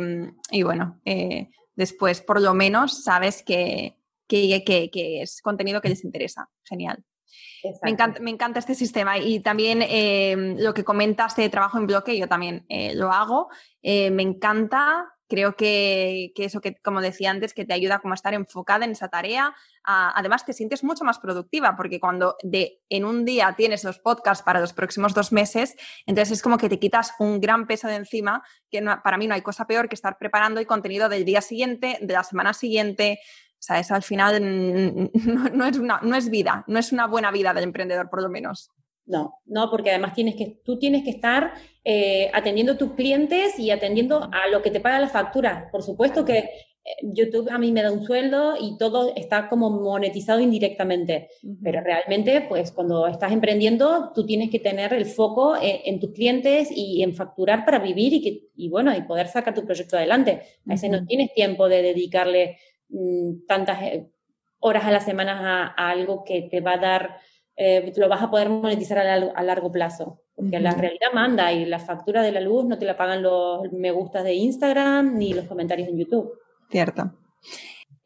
y bueno, eh, después por lo menos sabes que, que, es contenido que les interesa. Genial. Me encanta, me encanta, este sistema y también eh, lo que comentas de trabajo en bloque, yo también eh, lo hago. Eh, me encanta, creo que, eso que, como decía antes, que te ayuda como a estar enfocada en esa tarea. además, te sientes mucho más productiva porque cuando de, en un día tienes los podcasts para los próximos dos meses, entonces es como que te quitas un gran peso de encima, que para mí no hay cosa peor que estar preparando el contenido del día siguiente, de la semana siguiente. O sea, eso al final no, es una, no es vida, no es una buena vida del emprendedor, por lo menos. No, no, porque además tienes que, tú tienes que estar eh, atendiendo a tus clientes y atendiendo a lo que te paga la factura. Por supuesto que eh, YouTube a mí me da un sueldo y todo está como monetizado indirectamente, pero realmente, pues cuando estás emprendiendo, tú tienes que tener el foco eh, en, tus clientes y en facturar para vivir y, que, y bueno, y poder sacar tu proyecto adelante. A veces no tienes tiempo de dedicarle Mm, tantas eh, horas a la semana a, algo que te va a dar, eh, lo vas a poder monetizar a, largo plazo. Porque la realidad manda y la factura de la luz no te la pagan los me gustas de Instagram ni los comentarios en YouTube. Cierto.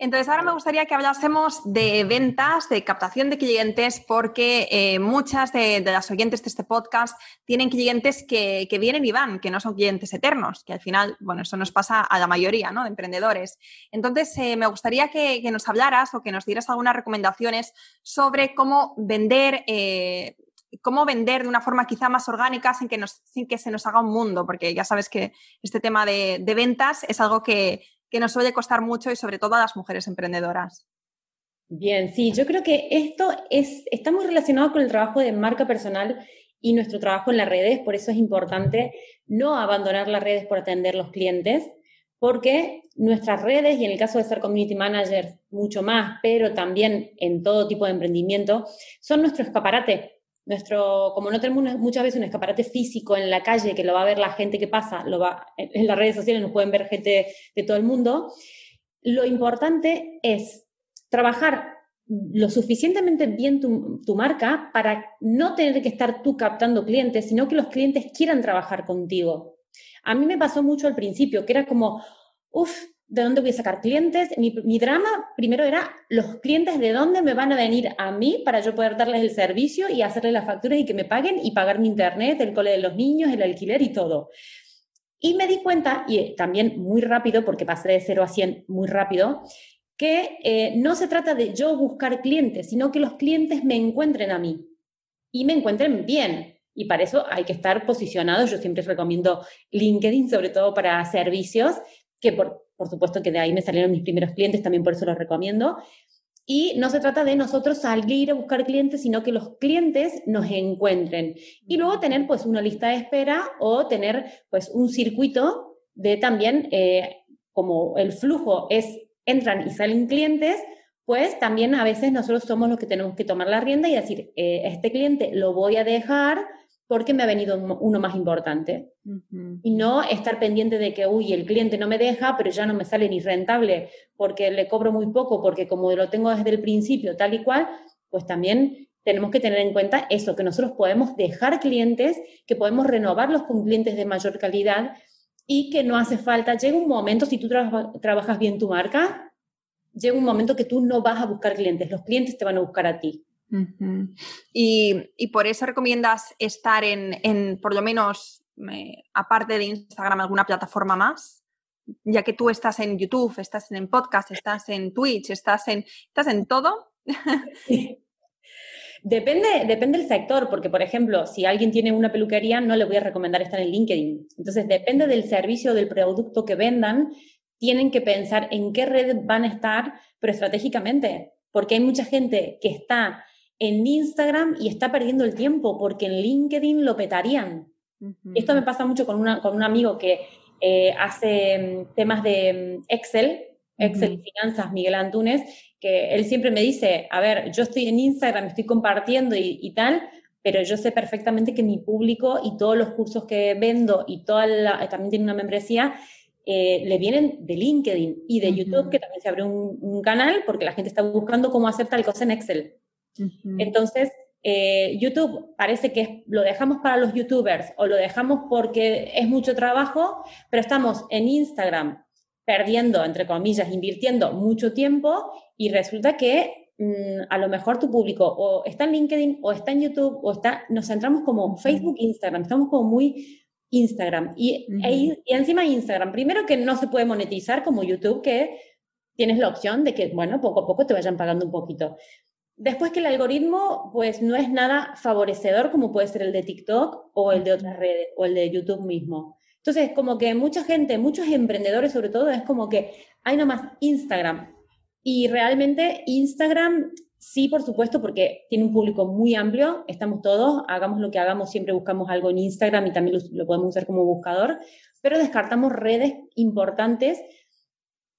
Entonces, ahora me gustaría que hablásemos de ventas, de captación de clientes, porque eh, muchas de, las oyentes de este podcast tienen clientes que, vienen y van, que no son clientes eternos, que al final, bueno, eso nos pasa a la mayoría ¿no? de emprendedores. Entonces, eh, me gustaría que, nos hablaras o que nos dieras algunas recomendaciones sobre cómo vender. Eh, cómo vender de una forma quizá más orgánica sin que, se nos haga un mundo, porque ya sabes que este tema de ventas es algo que, que nos suele costar mucho y sobre todo a las mujeres emprendedoras. Bien, sí, yo creo que esto es, está muy relacionado con el trabajo de marca personal y nuestro trabajo en las redes, por eso es importante no abandonar las redes por atender los clientes, porque nuestras redes, y en el caso de ser community manager, mucho más, pero también en todo tipo de emprendimiento, son nuestro escaparate. Nuestro, como no tenemos muchas veces un escaparate físico en la calle que lo va a ver la gente que pasa, lo va, en las redes sociales nos pueden ver gente de todo el mundo, lo importante es trabajar lo suficientemente bien tu, tu, marca para no tener que estar tú captando clientes, sino que los clientes quieran trabajar contigo. A mí me pasó mucho al principio, que era como, uff, ¿de dónde voy a sacar clientes? Mi, mi, drama primero era los clientes de dónde me van a venir a mí para yo poder darles el servicio y hacerles las facturas y que me paguen y pagar mi internet, el cole de los niños, el alquiler y todo. Y me di cuenta, y también muy rápido, porque pasé de 0 a 100 muy rápido, que eh, no se trata de yo buscar clientes, sino que los clientes me encuentren a mí y me encuentren bien. Y para eso hay que estar posicionados. Yo siempre recomiendo LinkedIn, sobre todo para servicios, que por, por supuesto que de ahí me salieron mis primeros clientes, también por eso los recomiendo. Y no se trata de nosotros salir a buscar clientes, sino que los clientes nos encuentren. Y luego tener pues una lista de espera o tener pues un circuito de también, eh, como el flujo es entran y salen clientes, pues también a veces nosotros somos los que tenemos que tomar la rienda y decir, eh, este cliente lo voy a dejar porque me ha venido uno más importante. Y no estar pendiente de que, uy, el cliente no me deja, pero ya no me sale ni rentable porque le cobro muy poco, porque como lo tengo desde el principio, tal y cual, pues también tenemos que tener en cuenta eso, que nosotros podemos dejar clientes, que podemos renovarlos con clientes de mayor calidad y que no hace falta, llega un momento, si tú trabajas bien tu marca, llega un momento que tú no vas a buscar clientes, los clientes te van a buscar a ti. Y, por eso recomiendas estar en, por lo menos, aparte de Instagram, alguna plataforma más, ya que tú estás en YouTube, estás en podcast, estás en Twitch, estás en, estás en todo. Depende, depende del sector, porque por ejemplo, si alguien tiene una peluquería, no le voy a recomendar estar en LinkedIn. Entonces, depende del servicio, del producto que vendan, tienen que pensar en qué red van a estar, pero estratégicamente, porque hay mucha gente que está en Instagram y está perdiendo el tiempo, porque en LinkedIn lo petarían. Esto me pasa mucho con, una, con un amigo que eh, hace mm, temas de mm, Excel, Excel y finanzas, Miguel Antunes, que él siempre me dice, a ver, yo estoy en Instagram, estoy compartiendo y, tal, pero yo sé perfectamente que mi público y todos los cursos que vendo y toda la, también tiene una membresía, eh, le vienen de LinkedIn y de YouTube, que también se abrió un, canal porque la gente está buscando cómo hacer tal cosa en Excel. Entonces, eh, YouTube parece que lo dejamos para los youtubers o lo dejamos porque es mucho trabajo, pero estamos en Instagram perdiendo, entre comillas, invirtiendo mucho tiempo y resulta que mm, a lo mejor tu público o está en LinkedIn o está en YouTube o está, nos centramos como Facebook, Instagram, estamos como muy Instagram. Y, e y encima Instagram, primero que no se puede monetizar como YouTube, que tienes la opción de que, bueno, poco a poco te vayan pagando un poquito. Después que el algoritmo, pues no es nada favorecedor como puede ser el de TikTok o el de otras redes o el de YouTube mismo. Entonces, como que mucha gente, muchos emprendedores sobre todo, es como que hay nomás Instagram. Y realmente Instagram, sí, por supuesto, porque tiene un público muy amplio, estamos todos, hagamos lo que hagamos, siempre buscamos algo en Instagram y también lo, podemos usar como buscador, pero descartamos redes importantes.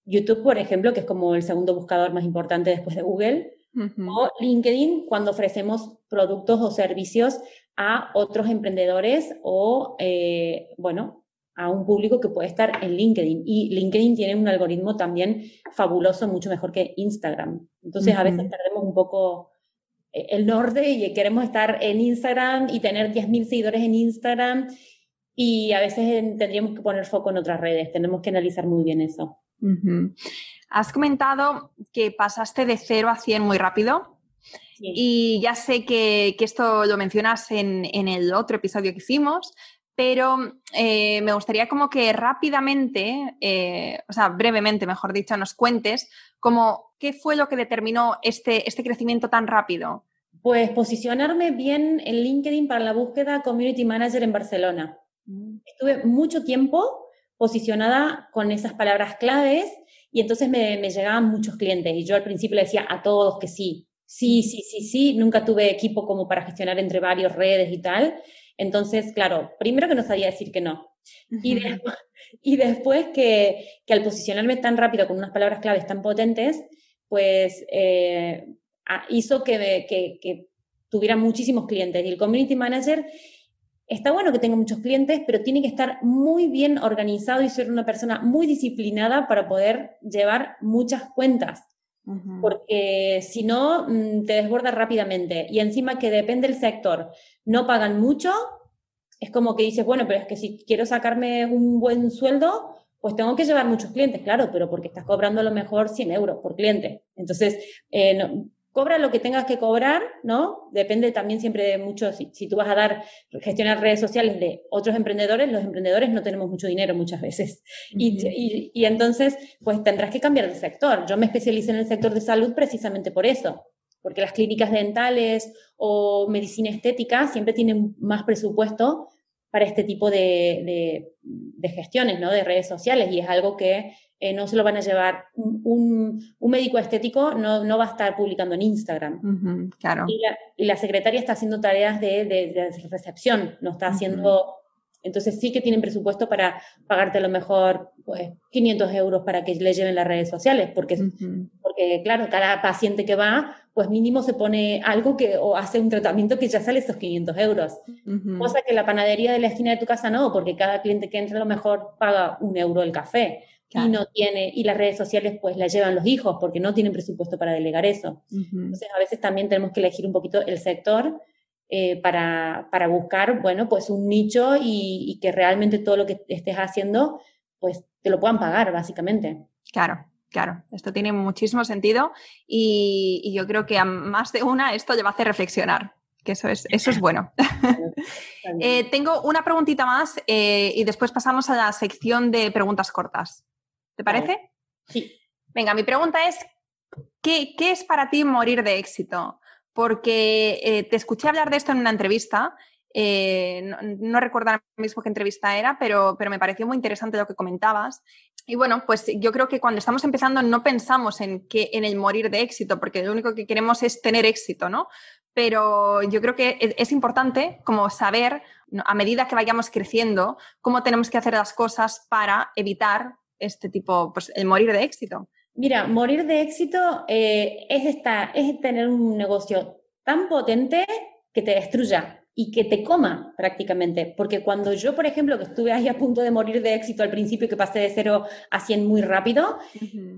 YouTube, por ejemplo, que es como el segundo buscador más importante después de Google, o LinkedIn cuando ofrecemos productos o servicios a otros emprendedores o, eh, bueno, a un público que puede estar en LinkedIn. Y LinkedIn tiene un algoritmo también fabuloso, mucho mejor que Instagram. Entonces, a veces perdemos un poco eh, el norte y queremos estar en Instagram y tener 10.000 seguidores en Instagram y a veces tendríamos que poner foco en otras redes. Tenemos que analizar muy bien eso. Has comentado que pasaste de 0 a 100 muy rápido. Y ya sé que, que, esto lo mencionas en, en, el otro episodio que hicimos, pero eh, me gustaría como que rápidamente, eh, o sea, brevemente, mejor dicho, nos cuentes como qué fue lo que determinó este, este crecimiento tan rápido. Pues posicionarme bien en LinkedIn para la búsqueda Community Manager en Barcelona. Mm. Estuve mucho tiempo posicionada con esas palabras claves y entonces me, me, llegaban muchos clientes y yo al principio le decía a todos que sí, sí, sí, sí, sí, nunca tuve equipo como para gestionar entre varias redes y tal. Entonces, claro, primero que no sabía decir que no. y, después, y después que, que, al posicionarme tan rápido con unas palabras claves tan potentes, pues eh, hizo que, que, que tuviera muchísimos clientes. Y el community manager está bueno que tenga muchos clientes, pero tiene que estar muy bien organizado y ser una persona muy disciplinada para poder llevar muchas cuentas. Porque si no, mm, te desborda rápidamente. Y encima que depende del sector, no pagan mucho, es como que dices, bueno, pero es que si quiero sacarme un buen sueldo, pues tengo que llevar muchos clientes, claro, pero porque estás cobrando a lo mejor 100 euros por cliente. Entonces, eh, no, cobra lo que tengas que cobrar, ¿no? Depende también siempre de mucho, si, tú vas a dar, gestionar redes sociales de otros emprendedores, los emprendedores no tenemos mucho dinero muchas veces. y, y, entonces, pues tendrás que cambiar de sector. Yo me especialicé en el sector de salud precisamente por eso, porque las clínicas dentales o medicina estética siempre tienen más presupuesto para este tipo de, de, de gestiones, ¿no? De redes sociales y es algo que eh, no se lo van a llevar. Un, un, médico estético no, no, va a estar publicando en Instagram. claro. Y la, y la, secretaria está haciendo tareas de, de, recepción, no está haciendo... Entonces sí que tienen presupuesto para pagarte a lo mejor pues, 500 euros para que le lleven las redes sociales, porque, porque claro, cada paciente que va, pues mínimo se pone algo que o hace un tratamiento que ya sale esos 500 euros. Cosa que la panadería de la esquina de tu casa no, porque cada cliente que entra a lo mejor paga un euro el café y no tiene, y las redes sociales pues las llevan los hijos porque no tienen presupuesto para delegar eso. Entonces a veces también tenemos que elegir un poquito el sector eh, para, para, buscar, bueno, pues un nicho y, que realmente todo lo que estés haciendo pues te lo puedan pagar básicamente. Claro. Claro, esto tiene muchísimo sentido y, yo creo que a más de una esto le va a hacer reflexionar, que eso es, eso es bueno. eh, tengo una preguntita más eh, y después pasamos a la sección de preguntas cortas. ¿Te parece? Sí. Venga, mi pregunta es, ¿qué, es para ti morir de éxito? Porque eh, te escuché hablar de esto en una entrevista, eh, no, recuerdo ahora mismo qué entrevista era, pero, pero me pareció muy interesante lo que comentabas. Y bueno, pues yo creo que cuando estamos empezando no pensamos en, que, en el morir de éxito, porque lo único que queremos es tener éxito, ¿no? Pero yo creo que es, es importante como saber, a medida que vayamos creciendo, cómo tenemos que hacer las cosas para evitar este tipo, pues el morir de éxito? Mira, morir de éxito eh, es, esta, es tener un negocio tan potente que te destruya y que te coma prácticamente. Porque cuando yo, por ejemplo, que estuve ahí a punto de morir de éxito al principio, que pasé de cero a 100 muy rápido,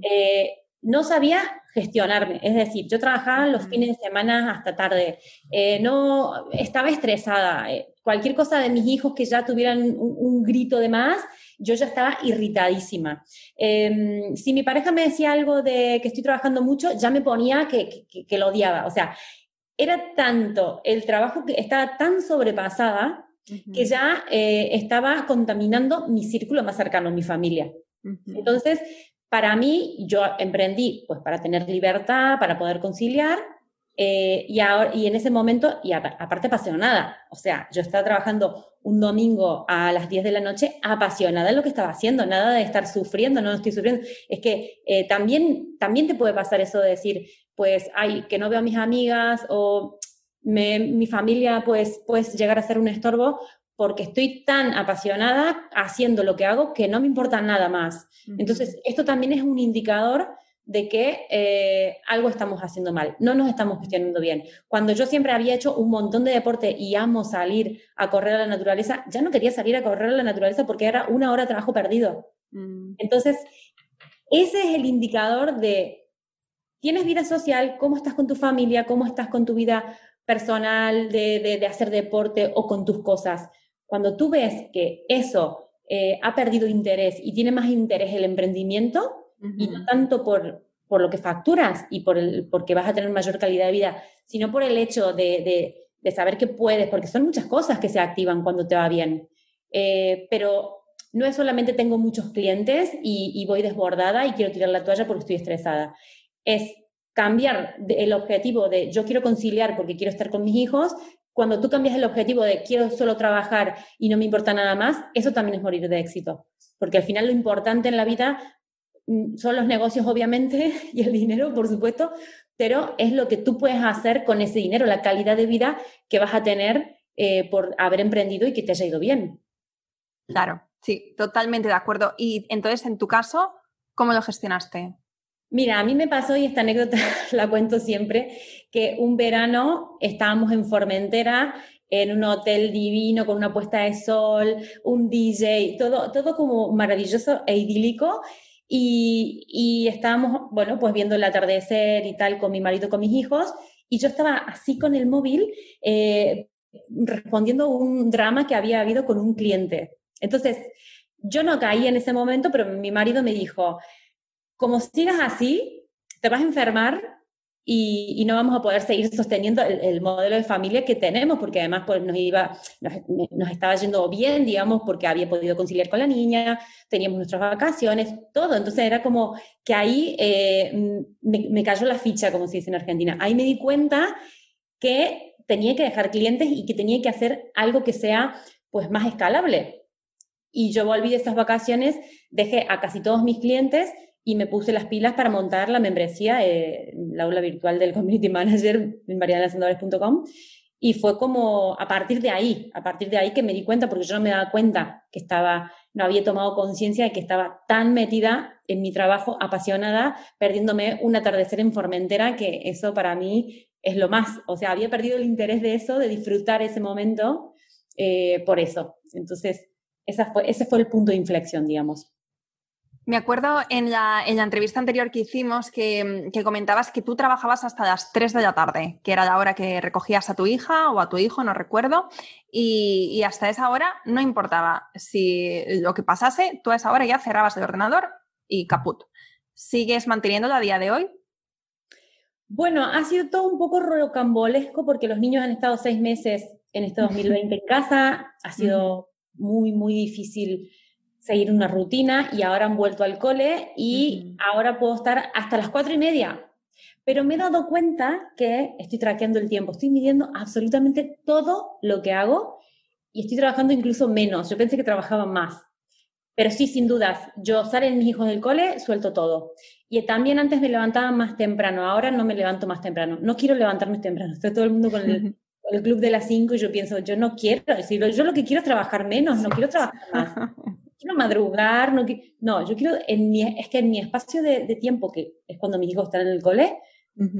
eh, no sabía gestionarme. Es decir, yo trabajaba los fines de semana hasta tarde, eh, no estaba estresada. cualquier cosa de mis hijos que ya tuvieran un grito de más, yo ya estaba irritadísima. Em, si mi pareja me decía algo de que estoy trabajando mucho, ya me ponía que, que, lo odiaba. O sea, era tanto el trabajo que estaba tan sobrepasada que ya eh, estaba contaminando mi círculo más cercano, mi familia. Entonces, para mí, yo emprendí pues para tener libertad, para poder conciliar, eh, y, ahora, y en ese momento, y aparte apasionada, o sea, yo estaba trabajando un domingo a las 10 de la noche apasionada en lo que estaba haciendo, nada de estar sufriendo, no estoy sufriendo. Es que eh, también, también te puede pasar eso de decir, pues, ay, que no veo a mis amigas o mi familia pues, pues llegar a ser un estorbo porque estoy tan apasionada haciendo lo que hago que no me importa nada más. Entonces, esto también es un indicador de que eh, algo estamos haciendo mal, no nos estamos gestionando bien. Cuando yo siempre había hecho un montón de deporte y amo salir a correr a la naturaleza, ya no quería salir a correr a la naturaleza porque era una hora de trabajo perdido. Mm. Entonces, ese es el indicador de, ¿tienes vida social? ¿Cómo estás con tu familia? ¿Cómo estás con tu vida personal de, de, hacer deporte o con tus cosas? Cuando tú ves que eso eh, ha perdido interés y tiene más interés el emprendimiento, y no tanto por, por lo que facturas y por el, porque vas a tener mayor calidad de vida, sino por el hecho de, de, saber que puedes, porque son muchas cosas que se activan cuando te va bien. Eh, pero no es solamente tengo muchos clientes y, y, voy desbordada y quiero tirar la toalla porque estoy estresada. Es cambiar el objetivo de yo quiero conciliar porque quiero estar con mis hijos, cuando tú cambias el objetivo de quiero solo trabajar y no me importa nada más, eso también es morir de éxito. Porque al final lo importante en la vida son los negocios, obviamente, y el dinero, por supuesto, pero es lo que tú puedes hacer con ese dinero, la calidad de vida que vas a tener eh, por haber emprendido y que te haya ido bien. Claro, sí, totalmente de acuerdo. Y entonces, en tu caso, ¿cómo lo gestionaste? Mira, a mí me pasó, y esta anécdota la cuento siempre, que un verano estábamos en Formentera, en un hotel divino, con una puesta de sol, un DJ, todo, todo como maravilloso e idílico. Y, y estábamos, bueno, pues viendo el atardecer y tal con mi marido, con mis hijos, y yo estaba así con el móvil eh, respondiendo un drama que había habido con un cliente. Entonces, yo no caí en ese momento, pero mi marido me dijo, como sigas así, te vas a enfermar y, no vamos a poder seguir sosteniendo el, modelo de familia que tenemos, porque además pues, nos, iba, nos, estaba yendo bien, digamos, porque había podido conciliar con la niña, teníamos nuestras vacaciones, todo. Entonces era como que ahí eh, me, me, cayó la ficha, como se dice en Argentina. Ahí me di cuenta que tenía que dejar clientes y que tenía que hacer algo que sea pues más escalable. Y yo volví de esas vacaciones, dejé a casi todos mis clientes y me puse las pilas para montar la membresía, eh, la aula virtual del Community Manager en marianasandores.com. Y fue como a partir de ahí, a partir de ahí que me di cuenta, porque yo no me daba cuenta que estaba, no había tomado conciencia de que estaba tan metida en mi trabajo, apasionada, perdiéndome un atardecer en Formentera, que eso para mí es lo más. O sea, había perdido el interés de eso, de disfrutar ese momento, eh, por eso. Entonces, esa fue, ese fue el punto de inflexión, digamos. Me acuerdo en la, en la entrevista anterior que hicimos que, comentabas que tú trabajabas hasta las 3 de la tarde, que era la hora que recogías a tu hija o a tu hijo, no recuerdo, y, hasta esa hora no importaba si lo que pasase, tú a esa hora ya cerrabas el ordenador y caput. ¿Sigues manteniéndolo a día de hoy? Bueno, ha sido todo un poco rocambolesco porque los niños han estado seis meses en este 2020 en casa, ha sido muy, muy difícil seguir una rutina y ahora han vuelto al cole y ahora puedo estar hasta las cuatro y media. Pero me he dado cuenta que estoy traqueando el tiempo, estoy midiendo absolutamente todo lo que hago y estoy trabajando incluso menos. Yo pensé que trabajaba más. Pero sí, sin dudas, yo salen mis hijos del cole, suelto todo. Y también antes me levantaba más temprano, ahora no me levanto más temprano. No quiero levantarme temprano, está todo el mundo con el, club de las cinco y yo pienso, yo no quiero, decirlo, yo lo que quiero es trabajar menos, no quiero trabajar más. quiero madrugar, no, no yo quiero, en mi, es que en mi espacio de, tiempo, que es cuando mis hijos están en el cole,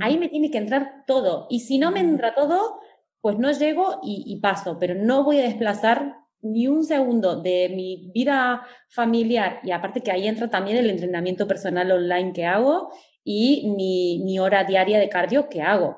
ahí me tiene que entrar todo. Y si no me entra todo, pues no llego y, paso, pero no voy a desplazar ni un segundo de mi vida familiar y aparte que ahí entra también el entrenamiento personal online que hago y mi, mi hora diaria de cardio que hago.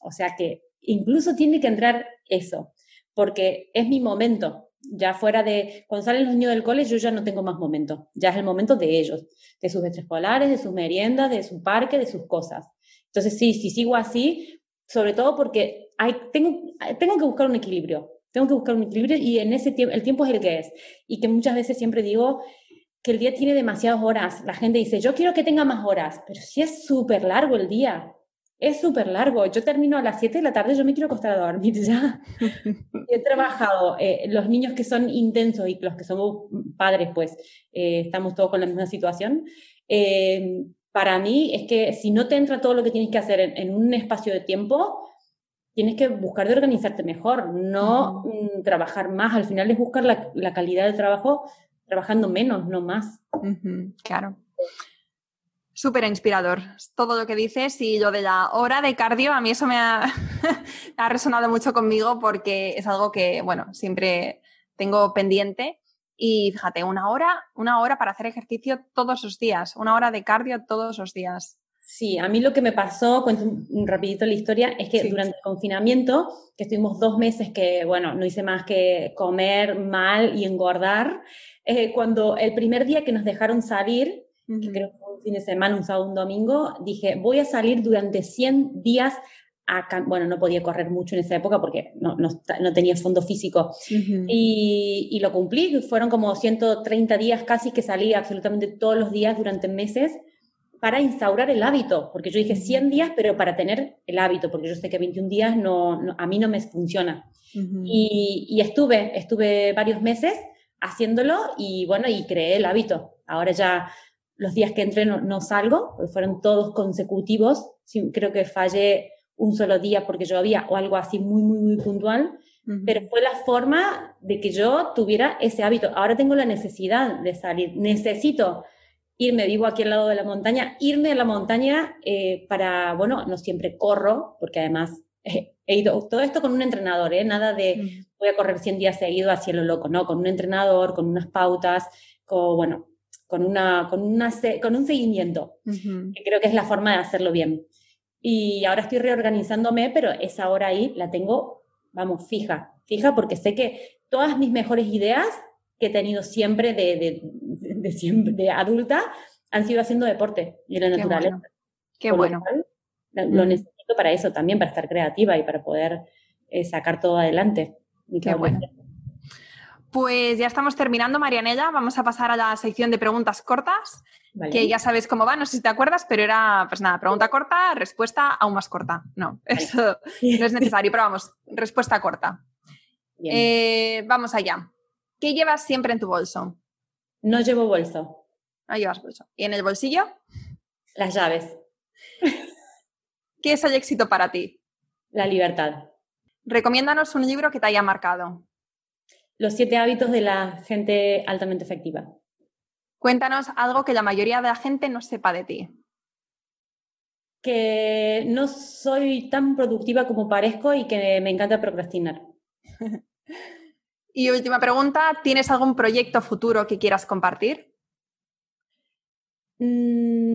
O sea que incluso tiene que entrar eso, porque es mi momento, ya fuera de, cuando salen los niños del cole, yo ya no tengo más momento, ya es el momento de ellos, de sus extraescolares, de sus meriendas, de su parque, de sus cosas. Entonces, sí, si sigo así, sobre todo porque hay, tengo, tengo que buscar un equilibrio, tengo que buscar un equilibrio y en ese tiempo, el tiempo es el que es. Y que muchas veces siempre digo que el día tiene demasiadas horas. La gente dice, yo quiero que tenga más horas, pero si es súper largo el día, es súper largo. Yo termino a las 7 de la tarde, yo me quiero acostar a dormir ya. He trabajado, eh, los niños que son intensos y los que somos padres, pues eh, estamos todos con la misma situación. Eh, para mí es que si no te entra todo lo que tienes que hacer en, un espacio de tiempo, tienes que buscar de organizarte mejor, no trabajar más. Al final es buscar la, calidad del trabajo trabajando menos, no más. Claro. Súper inspirador todo lo que dices y lo de la hora de cardio, a mí eso me ha, ha, resonado mucho conmigo porque es algo que, bueno, siempre tengo pendiente. Y fíjate, una hora, una hora para hacer ejercicio todos los días, una hora de cardio todos los días. Sí, a mí lo que me pasó, cuento un, rapidito la historia, es que durante el confinamiento, que estuvimos dos meses que, bueno, no hice más que comer mal y engordar, eh, cuando el primer día que nos dejaron salir, que creo que fue un fin de semana, un sábado, un domingo, dije, voy a salir durante 100 días a, bueno, no podía correr mucho en esa época porque no, no, no tenía fondo físico. y, y, lo cumplí, fueron como 130 días casi que salí absolutamente todos los días durante meses para instaurar el hábito, porque yo dije 100 días, pero para tener el hábito, porque yo sé que 21 días no, a mí no me funciona. y, estuve, estuve varios meses haciéndolo y bueno, y creé el hábito. Ahora ya los días que entré no, salgo, porque fueron todos consecutivos, creo que fallé un solo día porque yo había o algo así muy, muy, muy puntual, pero fue la forma de que yo tuviera ese hábito. Ahora tengo la necesidad de salir, necesito irme, vivo aquí al lado de la montaña, irme a la montaña eh, para, bueno, no siempre corro, porque además he ido, todo esto con un entrenador, ¿eh? nada de voy a correr 100 días seguidos hacia lo loco, no, con un entrenador, con unas pautas, con, bueno, con, una, con, una, con un seguimiento, que creo que es la forma de hacerlo bien. Y ahora estoy reorganizándome, pero esa hora ahí la tengo vamos, fija, fija porque sé que todas mis mejores ideas que he tenido siempre de, de, siempre, de adulta han sido haciendo deporte y la naturaleza. Qué bueno. Lo, mm. necesito para eso también, para estar creativa y para poder eh, sacar todo adelante. Qué bueno. Pues ya estamos terminando, Marianella. Vamos a pasar a la sección de preguntas cortas, que ya sabes cómo va, no sé si te acuerdas, pero era, pues nada, pregunta corta, respuesta aún más corta. No, eso no es necesario, pero vamos, respuesta corta. Eh, vamos allá. ¿Qué llevas siempre en tu bolso? No llevo bolso. No llevas bolso. ¿Y en el bolsillo? Las llaves. ¿Qué es el éxito para ti? La libertad. Recomiéndanos un libro que te haya marcado. Los siete hábitos de la gente altamente efectiva. Cuéntanos algo que la mayoría de la gente no sepa de ti. Que no soy tan productiva como parezco y que me encanta procrastinar. y última pregunta, ¿tienes algún proyecto futuro que quieras compartir? Mm,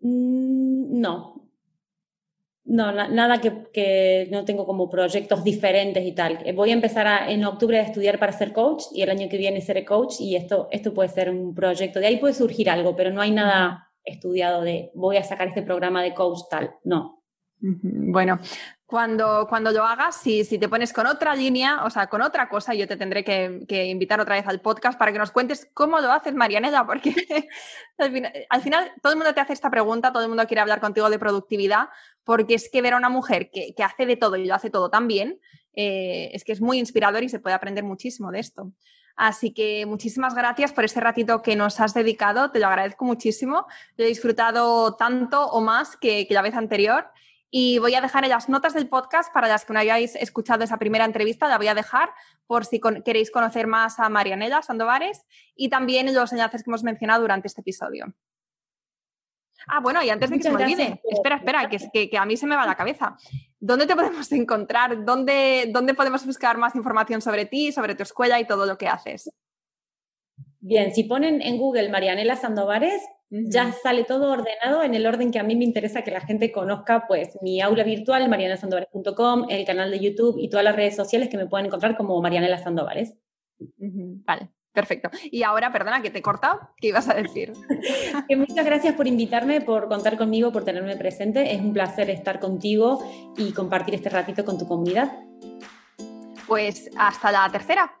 mm, no, nada que, no tengo como proyectos diferentes y tal. Voy a empezar en octubre a estudiar para ser coach y el año que viene seré coach y esto, esto puede ser un proyecto. De ahí puede surgir algo, pero no hay nada estudiado de voy a sacar este programa de coach tal. No. Bueno, cuando, cuando lo hagas, si, si, te pones con otra línea, o sea, con otra cosa, yo te tendré que, invitar otra vez al podcast para que nos cuentes cómo lo haces, Marianela, porque al, final, todo el mundo te hace esta pregunta, todo el mundo quiere hablar contigo de productividad, porque es que ver a una mujer que, hace de todo y lo hace todo tan bien, eh, es que es muy inspirador y se puede aprender muchísimo de esto. Así que muchísimas gracias por este ratito que nos has dedicado, te lo agradezco muchísimo. Lo he disfrutado tanto o más que, que la vez anterior. Y voy a dejar en las notas del podcast, para las que no hayáis escuchado esa primera entrevista, la voy a dejar por si queréis conocer más a Marianela Sandovares y también los enlaces que hemos mencionado durante este episodio. Ah, bueno, y antes de que se me olvide, espera, espera, que, que, a mí se me va la cabeza. ¿Dónde te podemos encontrar? ¿Dónde, ¿Dónde podemos buscar más información sobre ti, sobre tu escuela y todo lo que haces? Bien, si ponen en Google Marianela Sandovares, ya sale todo ordenado en el orden que a mí me interesa que la gente conozca, pues mi aula virtual, marianasandovares.com, el canal de YouTube y todas las redes sociales que me pueden encontrar como Marianela Sandovares. Vale, perfecto. Y ahora, perdona que te he cortado, ¿qué ibas a decir? muchas gracias por invitarme, por contar conmigo, por tenerme presente. Es un placer estar contigo y compartir este ratito con tu comunidad. Pues hasta la tercera.